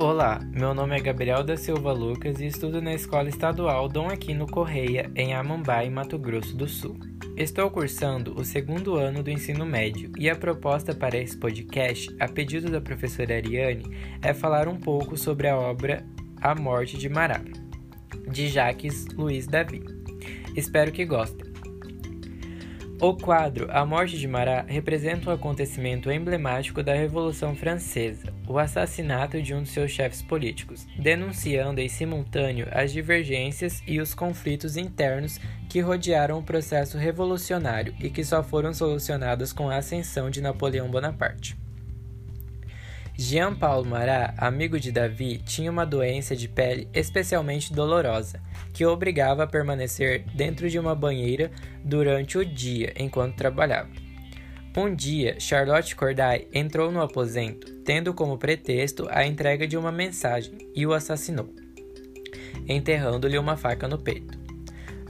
Olá, meu nome é Gabriel da Silva Lucas e estudo na Escola Estadual Dom Aquino Correia, em Amambai, Mato Grosso do Sul. Estou cursando o segundo ano do ensino médio e a proposta para esse podcast, a pedido da professora Ariane, é falar um pouco sobre a obra A Morte de Mará, de Jacques Luiz Davi. Espero que gostem. O quadro A Morte de Marat representa um acontecimento emblemático da Revolução Francesa, o assassinato de um de seus chefes políticos, denunciando em simultâneo as divergências e os conflitos internos que rodearam o processo revolucionário e que só foram solucionados com a ascensão de Napoleão Bonaparte. Jean Paul Marat, amigo de Davi, tinha uma doença de pele especialmente dolorosa, que o obrigava a permanecer dentro de uma banheira durante o dia enquanto trabalhava. Um dia, Charlotte Corday entrou no aposento, tendo como pretexto a entrega de uma mensagem, e o assassinou, enterrando-lhe uma faca no peito.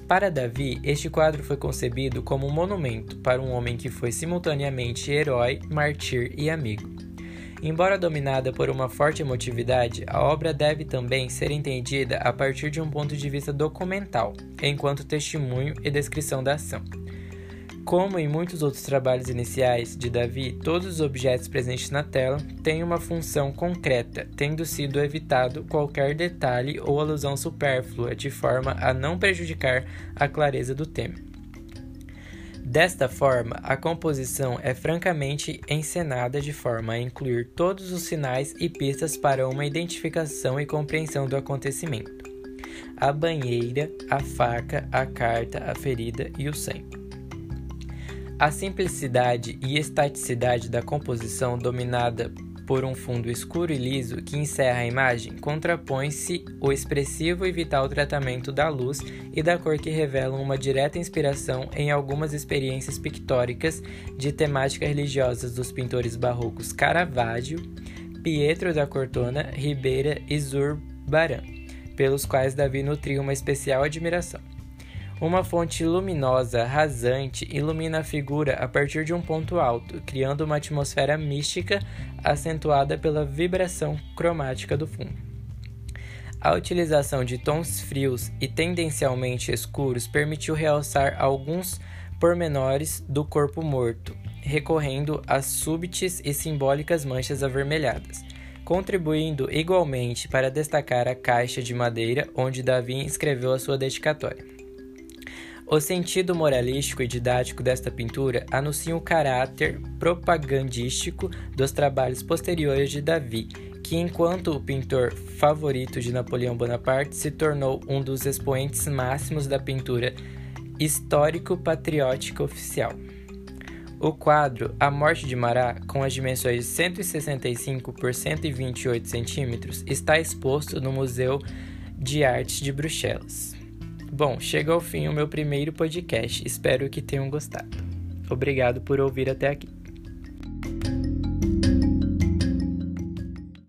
Para Davi, este quadro foi concebido como um monumento para um homem que foi simultaneamente herói, mártir e amigo. Embora dominada por uma forte emotividade, a obra deve também ser entendida a partir de um ponto de vista documental, enquanto testemunho e descrição da ação. Como em muitos outros trabalhos iniciais de Davi, todos os objetos presentes na tela têm uma função concreta, tendo sido evitado qualquer detalhe ou alusão supérflua, de forma a não prejudicar a clareza do tema. Desta forma, a composição é francamente encenada de forma a incluir todos os sinais e pistas para uma identificação e compreensão do acontecimento: a banheira, a faca, a carta, a ferida e o sangue. A simplicidade e estaticidade da composição dominada por um fundo escuro e liso que encerra a imagem, contrapõe-se o expressivo e vital tratamento da luz e da cor que revelam uma direta inspiração em algumas experiências pictóricas de temática religiosa dos pintores barrocos Caravaggio, Pietro da Cortona, Ribeira e Zurbarán, pelos quais Davi nutriu uma especial admiração. Uma fonte luminosa, rasante, ilumina a figura a partir de um ponto alto, criando uma atmosfera mística acentuada pela vibração cromática do fundo. A utilização de tons frios e tendencialmente escuros permitiu realçar alguns pormenores do corpo morto, recorrendo a súbitas e simbólicas manchas avermelhadas, contribuindo igualmente para destacar a caixa de madeira onde Davi escreveu a sua dedicatória. O sentido moralístico e didático desta pintura anuncia o caráter propagandístico dos trabalhos posteriores de Davi, que, enquanto o pintor favorito de Napoleão Bonaparte, se tornou um dos expoentes máximos da pintura histórico-patriótica oficial. O quadro A Morte de Marat, com as dimensões de 165 por 128 centímetros, está exposto no Museu de Arte de Bruxelas. Bom, chega ao fim o meu primeiro podcast. Espero que tenham gostado. Obrigado por ouvir até aqui.